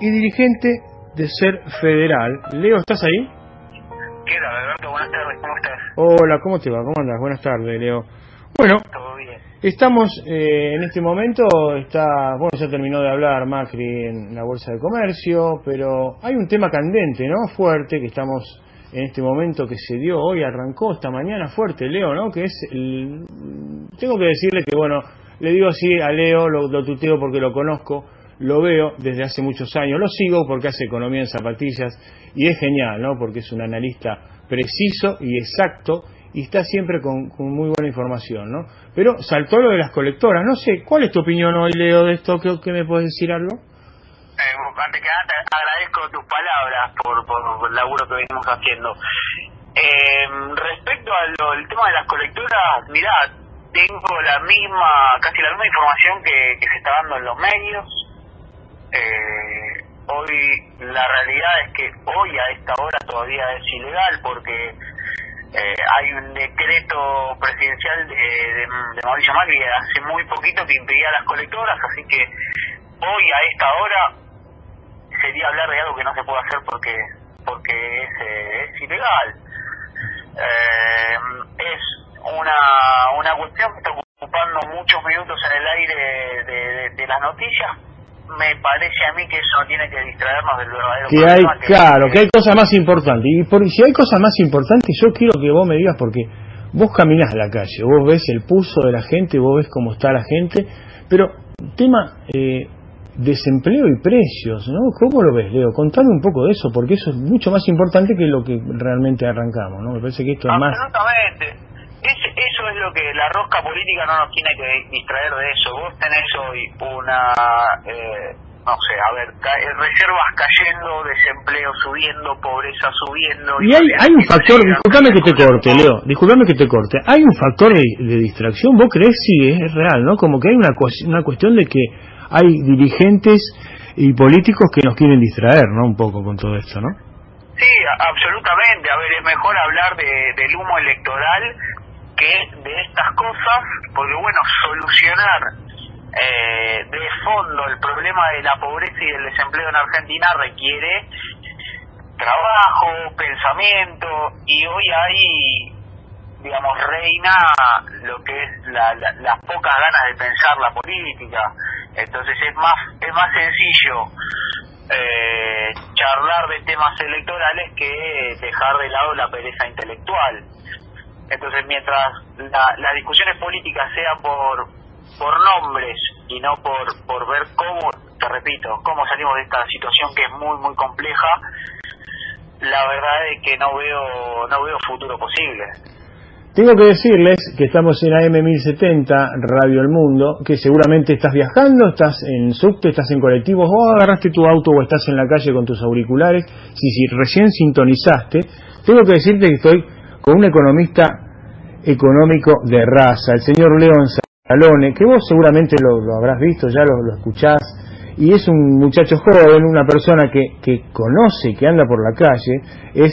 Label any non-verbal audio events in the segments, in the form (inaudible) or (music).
Y dirigente de Ser Federal. Leo, ¿estás ahí? ¿Qué tal, Alberto? Buenas tardes, ¿cómo estás? Hola, ¿cómo te va? ¿Cómo andas? Buenas tardes, Leo. Bueno, Todo bien. estamos eh, en este momento, está, bueno, ya terminó de hablar Macri en la Bolsa de Comercio, pero hay un tema candente, ¿no? Fuerte, que estamos en este momento que se dio hoy, arrancó esta mañana fuerte, Leo, ¿no? Que es el... Tengo que decirle que, bueno, le digo así a Leo, lo, lo tuteo porque lo conozco, lo veo desde hace muchos años, lo sigo porque hace economía en zapatillas y es genial, ¿no? Porque es un analista preciso y exacto y está siempre con, muy buena información, ¿no? Pero saltó lo de las colectoras, no sé, ¿cuál es tu opinión hoy, Leo, de esto? ¿Qué, me puedes decir algo? Eh, antes que nada, te agradezco tus palabras por, por el laburo que venimos haciendo. Eh, respecto al tema de las colectoras, mirá, tengo la misma, casi la misma información que se está dando en los medios. Eh, hoy la realidad es que hoy a esta hora todavía es ilegal porque eh, hay un decreto presidencial de, de, Mauricio Macri hace muy poquito que impedía las colectoras, así que hoy a esta hora sería hablar de algo que no se puede hacer porque porque es, eh, es ilegal. Eh, es una, una cuestión que está ocupando muchos minutos en el aire de las noticias. Me parece a mí que eso no tiene que distraernos del verdadero Que hay, problema. claro, que hay cosas más importantes. Y por, si hay cosas más importantes, yo quiero que vos me digas, porque vos caminás a la calle, vos ves el pulso de la gente, vos ves cómo está la gente, pero tema eh, desempleo y precios, ¿no? ¿Cómo lo ves, Leo? Contame un poco de eso, porque eso es mucho más importante que lo que realmente arrancamos, ¿no? Me parece que esto es más... Absolutamente. Es- eso es lo que la rosca política no nos tiene que distraer de eso. Vos tenés hoy una, eh, no sé, a ver, ca- eh, reservas cayendo, desempleo subiendo, pobreza subiendo. Y hay, hay un factor, disculpame que te corte. Leo, disculpame que te corte. Hay un factor de, de distracción, vos crees, sí, es real, ¿no? Como que hay una, una cuestión de que hay dirigentes y políticos que nos quieren distraer, ¿no? Un poco con todo esto, ¿no? Sí, absolutamente. A ver, es mejor hablar de, del humo electoral que de estas cosas, porque bueno, solucionar eh, de fondo el problema de la pobreza y del desempleo en Argentina requiere trabajo, pensamiento, y hoy hay, digamos, reina lo que es la- la- las pocas ganas de pensar la política. Entonces es más, es más sencillo eh, charlar de temas electorales que dejar de lado la pereza intelectual. Entonces, mientras la- las discusiones políticas sean por por nombres y no por por ver cómo, te repito, cómo salimos de esta situación que es muy muy compleja, la verdad es que no veo no veo futuro posible. Tengo que decirles que estamos en AM1070, Radio El Mundo, que seguramente estás viajando, estás en subte, estás en colectivos, o agarraste tu auto o estás en la calle con tus auriculares. Si, si recién sintonizaste, tengo que decirte que estoy con un economista económico de raza, el señor León Salone, que vos seguramente lo, lo habrás visto, ya lo, lo escuchás, y es un muchacho joven, una persona que, que conoce, que anda por la calle, es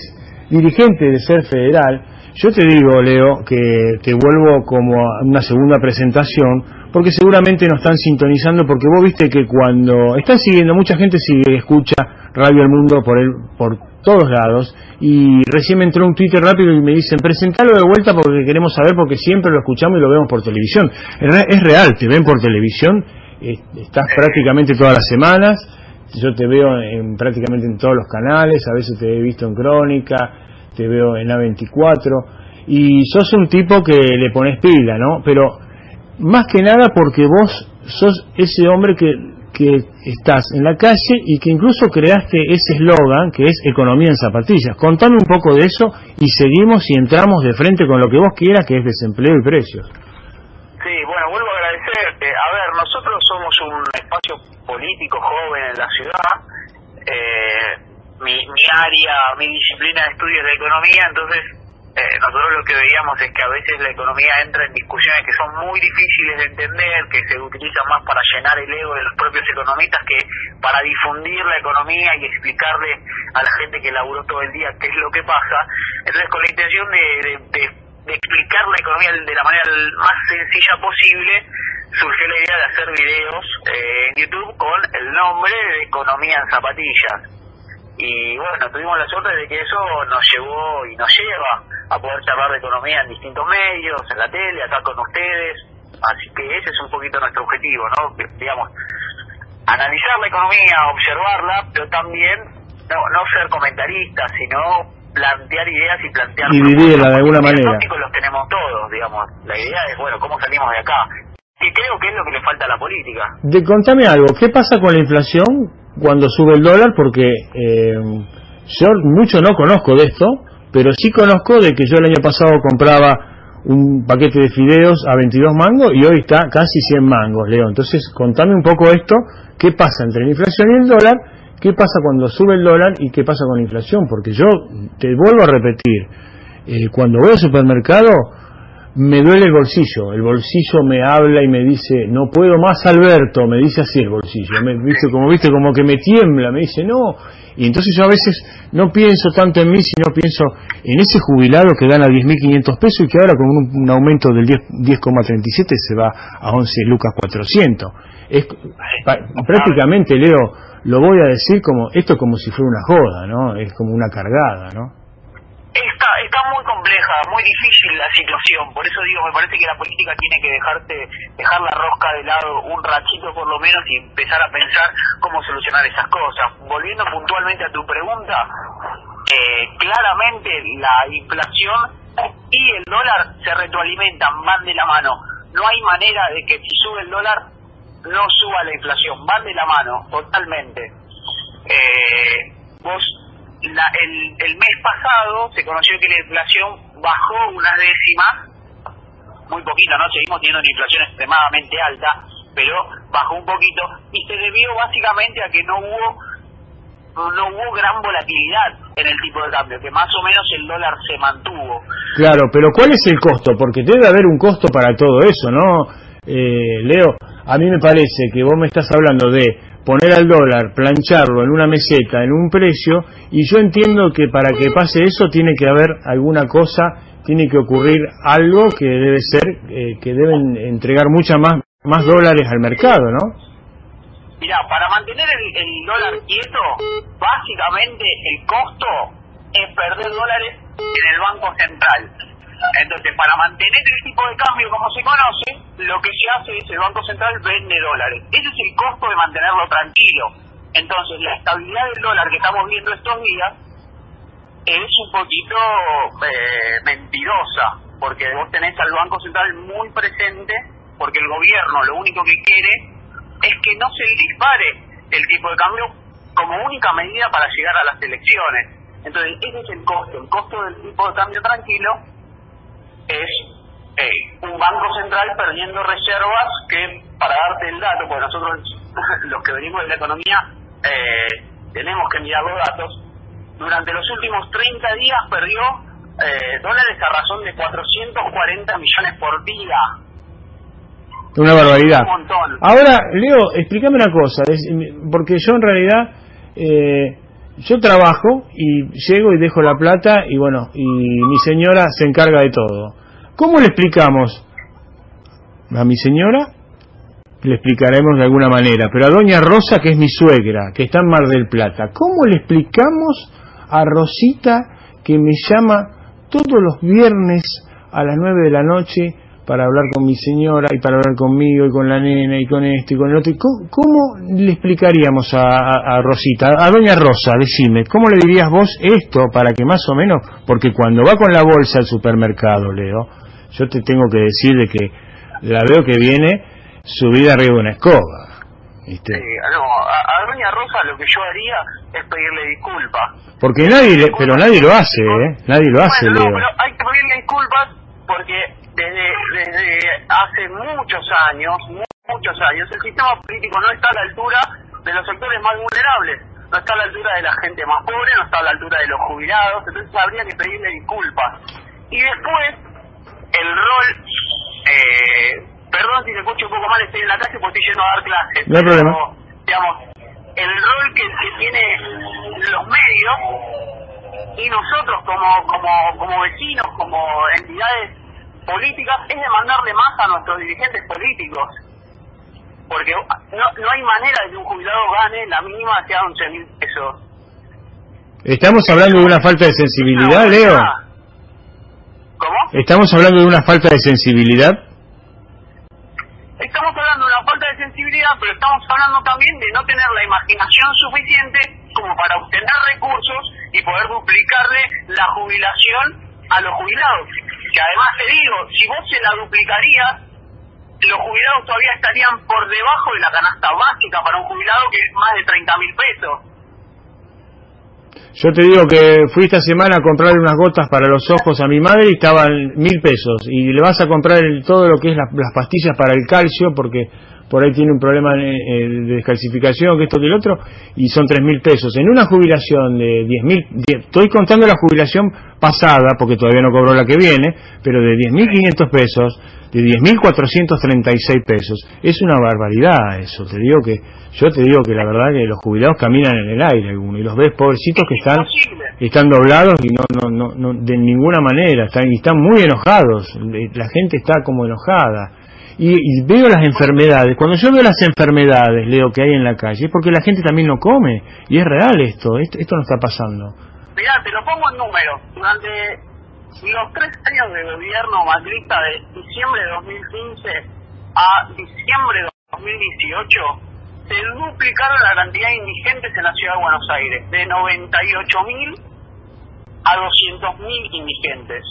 dirigente de Ser Federal. Yo te digo, Leo, que te vuelvo como a una segunda presentación, porque seguramente nos están sintonizando, porque vos viste que cuando están siguiendo, mucha gente sigue, escucha Radio El Mundo por, el, por todos lados, y recién me entró un Twitter rápido y me dicen, presentalo de vuelta porque queremos saber, porque siempre lo escuchamos y lo vemos por televisión. Es re- es real, te ven por televisión, estás prácticamente todas las semanas, yo te veo en, prácticamente en todos los canales, a veces te he visto en Crónica, te veo en A24, y sos un tipo que le pones pila, ¿no? Pero más que nada porque vos sos ese hombre que, que estás en la calle y que incluso creaste ese eslogan que es economía en zapatillas. Contame un poco de eso y seguimos y entramos de frente con lo que vos quieras, que es desempleo y precios. Sí, bueno, vuelvo a agradecerte. A ver, nosotros somos un espacio político joven en la ciudad. Eh, mi, mi área, mi disciplina de estudios de economía, entonces eh, nosotros lo que veíamos es que a veces la economía entra en discusiones que son muy difíciles de entender, que se utilizan más para llenar el ego de los propios economistas que para difundir la economía y explicarle a la gente que laburó todo el día qué es lo que pasa. Entonces, con la intención de, explicar la economía de la manera más sencilla posible, surgió la idea de hacer videos eh, en YouTube con el nombre de Economía en Zapatillas y bueno, tuvimos la suerte de que eso nos llevó y nos lleva a poder charlar de economía en distintos medios, en la tele, acá con ustedes, así que ese es un poquito nuestro objetivo, ¿no? Digamos, analizar la economía, observarla, pero también no, no ser comentaristas, sino plantear ideas y plantear... Y vivirla de alguna manera. los tenemos todos, digamos. La idea es, bueno, ¿cómo salimos de acá? Y creo que es lo que le falta a la política. De, contame algo, ¿qué pasa con la inflación? cuando sube el dólar porque eh, yo mucho no conozco de esto, pero sí conozco de que yo el año pasado compraba un paquete de fideos a 22 mangos y hoy está casi 100 mangos, Leo. Entonces, contame un poco esto, qué pasa entre la inflación y el dólar, qué pasa cuando sube el dólar y qué pasa con la inflación, porque yo te vuelvo a repetir, eh, cuando voy al supermercado, me duele el bolsillo, el bolsillo me habla y me dice, no puedo más Alberto, me dice así el bolsillo, me, viste, como viste, como que me tiembla, me dice, no, y entonces yo a veces no pienso tanto en mí, sino pienso en ese jubilado que gana 10.500 pesos y que ahora con un, aumento del 10,37 se va a 11 lucas 400. Es, prácticamente, Leo, lo voy a decir como, esto como si fuera una joda, ¿no? Es como una cargada, ¿no? Está, está muy compleja, muy difícil la situación. Por eso digo, me parece que la política tiene que dejarte, dejar la rosca de lado un ratito por lo menos y empezar a pensar cómo solucionar esas cosas. Volviendo puntualmente a tu pregunta, eh, claramente la inflación y el dólar se retroalimentan, van de la mano. No hay manera de que si sube el dólar no suba la inflación, van de la mano, totalmente. Eh, vos la, el, mes pasado se conoció que la inflación bajó unas décimas, muy poquito, ¿no? Seguimos teniendo una inflación extremadamente alta, pero bajó un poquito y se debió básicamente a que no hubo no hubo gran volatilidad en el tipo de cambio, que más o menos el dólar se mantuvo. Claro, pero ¿cuál es el costo? Porque debe haber un costo para todo eso, ¿no? Eh, Leo, a mí me parece que vos me estás hablando de poner al dólar, plancharlo en una meseta, en un precio, y yo entiendo que para que pase eso tiene que haber alguna cosa, tiene que ocurrir algo que debe ser, eh, que deben entregar muchas más, más dólares al mercado, ¿no? Mira, para mantener el, el dólar quieto, básicamente el costo es perder dólares en el Banco Central entonces, para mantener el tipo de cambio como se conoce, lo que se hace es el Banco Central vende dólares. Ese es el costo de mantenerlo tranquilo. Entonces, la estabilidad del dólar que estamos viendo estos días es un poquito eh, mentirosa, porque vos tenés al Banco Central muy presente, porque el gobierno lo único que quiere es que no se dispare el tipo de cambio como única medida para llegar a las elecciones. Entonces, ese es el costo, el costo del tipo de cambio tranquilo es eh, un banco central perdiendo reservas que, para darte el dato, porque nosotros (laughs) los que venimos de la economía eh, tenemos que mirar los datos, durante los últimos 30 días perdió eh, dólares a razón de 440 millones por día. Una barbaridad. Ahora, Leo, explícame una cosa, porque yo en realidad eh, yo trabajo y llego y dejo la plata y bueno, y mi señora se encarga de todo. ¿Cómo le explicamos a mi señora? Le explicaremos de alguna manera, pero a doña Rosa, que es mi suegra, que está en Mar del Plata, ¿cómo le explicamos a Rosita que me llama todos los viernes a las nueve de la noche para hablar con mi señora y para hablar conmigo y con la nena y con esto y con el otro. ¿Cómo, le explicaríamos a, Rosita, a doña Rosa, decime, cómo le dirías vos esto para que más o menos, porque cuando va con la bolsa al supermercado, Leo, yo te tengo que decir de que la veo que viene subida arriba de una escoba. ¿viste? no, a, doña Rosa lo que yo haría es pedirle disculpas. Porque nadie, pero nadie lo hace, ¿eh? Nadie lo hace, Leo. pero hay que pedirle disculpas porque desde, desde hace muchos años, muchos años, el sistema político no está a la altura de los sectores más vulnerables. no está a la altura de la gente más pobre, no está a la altura de los jubilados, entonces habría que pedirle disculpas. Y después, el rol, eh, perdón si se escucha un poco mal, estoy en la calle porque estoy yendo a dar clases. No hay problema. Digamos, el rol que, que tiene los medios y nosotros como, como, como vecinos, como entidades políticas, es demandarle más a nuestros dirigentes políticos porque no, no hay manera de que un jubilado gane la mínima sea 11 mil pesos. ¿Estamos hablando de una falta de sensibilidad, Leo? ¿Cómo? ¿Estamos hablando de una falta de sensibilidad? Estamos hablando de una falta de sensibilidad, pero estamos hablando también de no tener la imaginación suficiente como para obtener recursos y poder duplicarle la jubilación a los jubilados. Que además te digo, si vos se la duplicarías, los jubilados todavía estarían por debajo de la canasta básica para un jubilado que es más de 30 mil pesos. Yo te digo que fui esta semana a comprarle unas gotas para los ojos a mi madre y estaban mil pesos. Y le vas a comprar todo lo que es las pastillas para el calcio porque por ahí tiene un problema de descalcificación, que esto que el otro, y son tres mil pesos. En una jubilación de diez mil, estoy contando la jubilación pasada, porque todavía no cobró la que viene, pero de diez mil quinientos pesos, de 10.436 pesos. Es una barbaridad eso, te digo que yo te digo que la verdad que los jubilados caminan en el aire algunos y los ves pobrecitos que están están doblados y no no no, no de ninguna manera, están y están muy enojados, la gente está como enojada. Y, veo las enfermedades, cuando yo veo las enfermedades, Leo, que hay en la calle, es porque la gente también no come, y es real esto, esto, no está pasando. Mirá, te lo pongo en número. Durante los tres años de gobierno macrista de diciembre de 2015 a diciembre de 2018 se duplicaron la cantidad de indigentes en la ciudad de Buenos Aires, de 98.000 a 200.000 indigentes.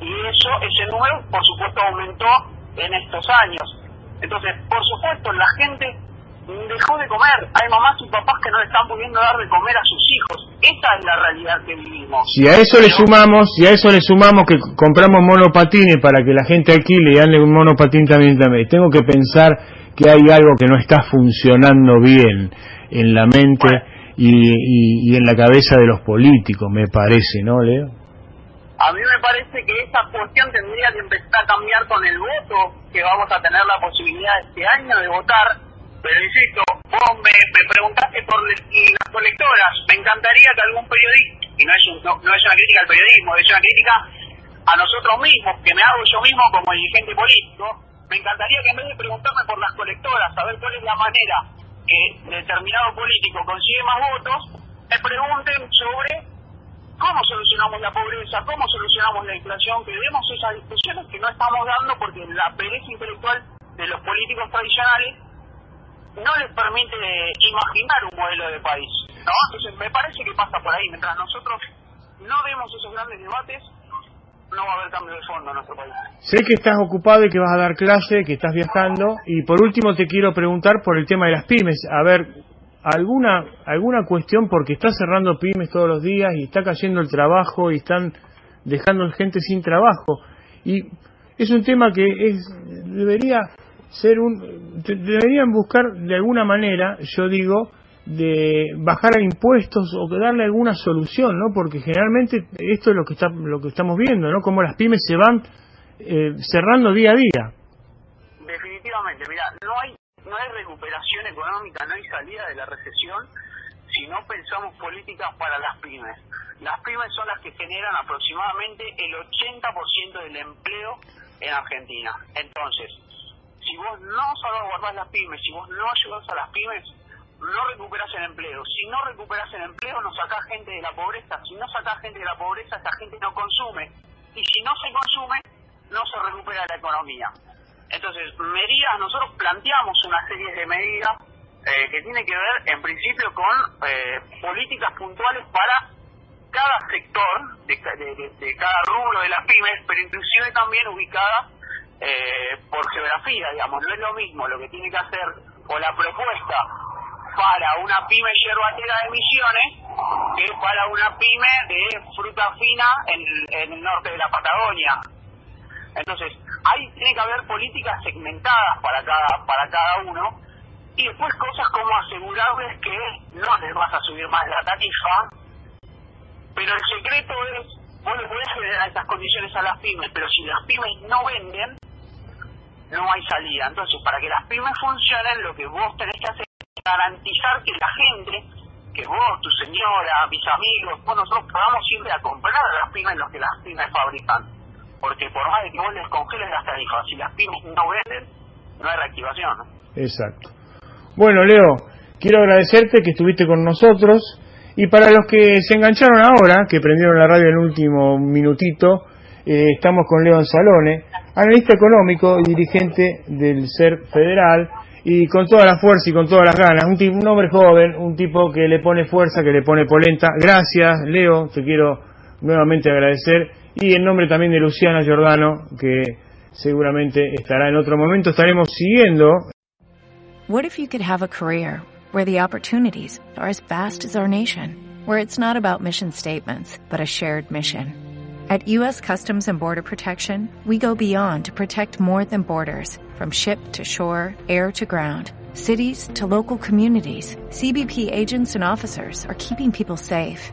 Y eso, ese número, por supuesto, aumentó en estos años. Entonces, por supuesto, la gente dejó de comer. Hay mamás y papás que no le están pudiendo dar de comer a sus hijos. Esa es la realidad que vivimos. Si a eso le sumamos, si a eso le sumamos que compramos monopatines para que la gente alquile y ande un monopatín también también, tengo que pensar que hay algo que no está funcionando bien en la mente y, y, en la cabeza de los políticos, me parece, ¿no, Leo? A mí me parece que esa cuestión tendría que empezar a cambiar con el voto, que vamos a tener la posibilidad este año de votar pero insisto, vos me, preguntaste por las colectoras. Me encantaría que algún periodista, y no es, no, es una crítica al periodismo, es una crítica a nosotros mismos, que me hago yo mismo como dirigente político, me encantaría que en vez de preguntarme por las colectoras, saber cuál es la manera que determinado político consigue más votos, me pregunten sobre cómo solucionamos la pobreza, cómo solucionamos la inflación, que demos esas discusiones que no estamos dando porque la pereza intelectual de los políticos tradicionales no les permite imaginar un modelo de país. ¿no? Entonces me parece que pasa por ahí. Mientras nosotros no vemos esos grandes debates, no va a haber cambio de fondo en nuestro país. Sé que estás ocupado y que vas a dar clase, que estás viajando. Y por último te quiero preguntar por el tema de las pymes. A ver, alguna alguna cuestión porque está cerrando pymes todos los días y está cayendo el trabajo y están dejando gente sin trabajo. Y es un tema que es debería ser un deberían buscar de alguna manera, yo digo, de bajar a impuestos o darle alguna solución, ¿no? Porque generalmente esto es lo que está lo que estamos viendo, ¿no? Como las pymes se van eh, cerrando día a día. Definitivamente, mira, no hay no hay recuperación económica, no hay salida de la recesión si no pensamos políticas para las pymes. Las pymes son las que generan aproximadamente el 80% del empleo en Argentina. Entonces, si vos no salvaguardás las pymes, si vos no ayudás a las pymes, no recuperás el empleo. Si no recuperás el empleo, no sacás gente de la pobreza. Si no sacás gente de la pobreza, esa gente no consume. Y si no se consume, no se recupera la economía. Entonces, medidas, nosotros planteamos una serie de medidas eh, que tienen que ver, en principio, con eh, políticas puntuales para cada sector, de, de, cada rubro de las pymes, pero inclusive también ubicadas eh, por geografía, digamos, no es lo mismo lo que tiene que hacer o la propuesta para una pyme yerbatera de Misiones que para una pyme de fruta fina en, el norte de la Patagonia. Entonces, ahí tiene que haber políticas segmentadas para cada, para cada uno Y después cosas como asegurarles que no les vas a subir más la tarifa, pero el secreto es, vos le podés generar estas condiciones a las pymes, pero si las pymes no venden, no hay salida. Entonces, para que las pymes funcionen, lo que vos tenés que hacer es garantizar que la gente, que vos, tu señora, mis amigos, vos, nosotros podamos ir a comprar a las pymes lo que las pymes fabrican. Porque por más de que vos les congeles las tarifas, si las pymes no venden, no hay reactivación. Exacto. Bueno, Leo, quiero agradecerte que estuviste con nosotros. Y para los que se engancharon ahora, que prendieron la radio en el último minutito, eh, estamos con León Salone, analista económico y dirigente del SER Federal, y con toda la fuerza y con todas las ganas, un, un hombre joven, un tipo que le pone fuerza, que le pone polenta. Gracias, Leo, te quiero nuevamente agradecer, y en nombre también de Luciana Giordano, que seguramente estará en otro momento, estaremos siguiendo. What if you could have a career where the opportunities are as vast as our nation, where it's not about mission statements, but a shared mission? At U.S. Customs and Border Protection, we go beyond to protect more than borders, from ship to shore, air to ground, cities to local communities. CBP agents and officers are keeping people safe.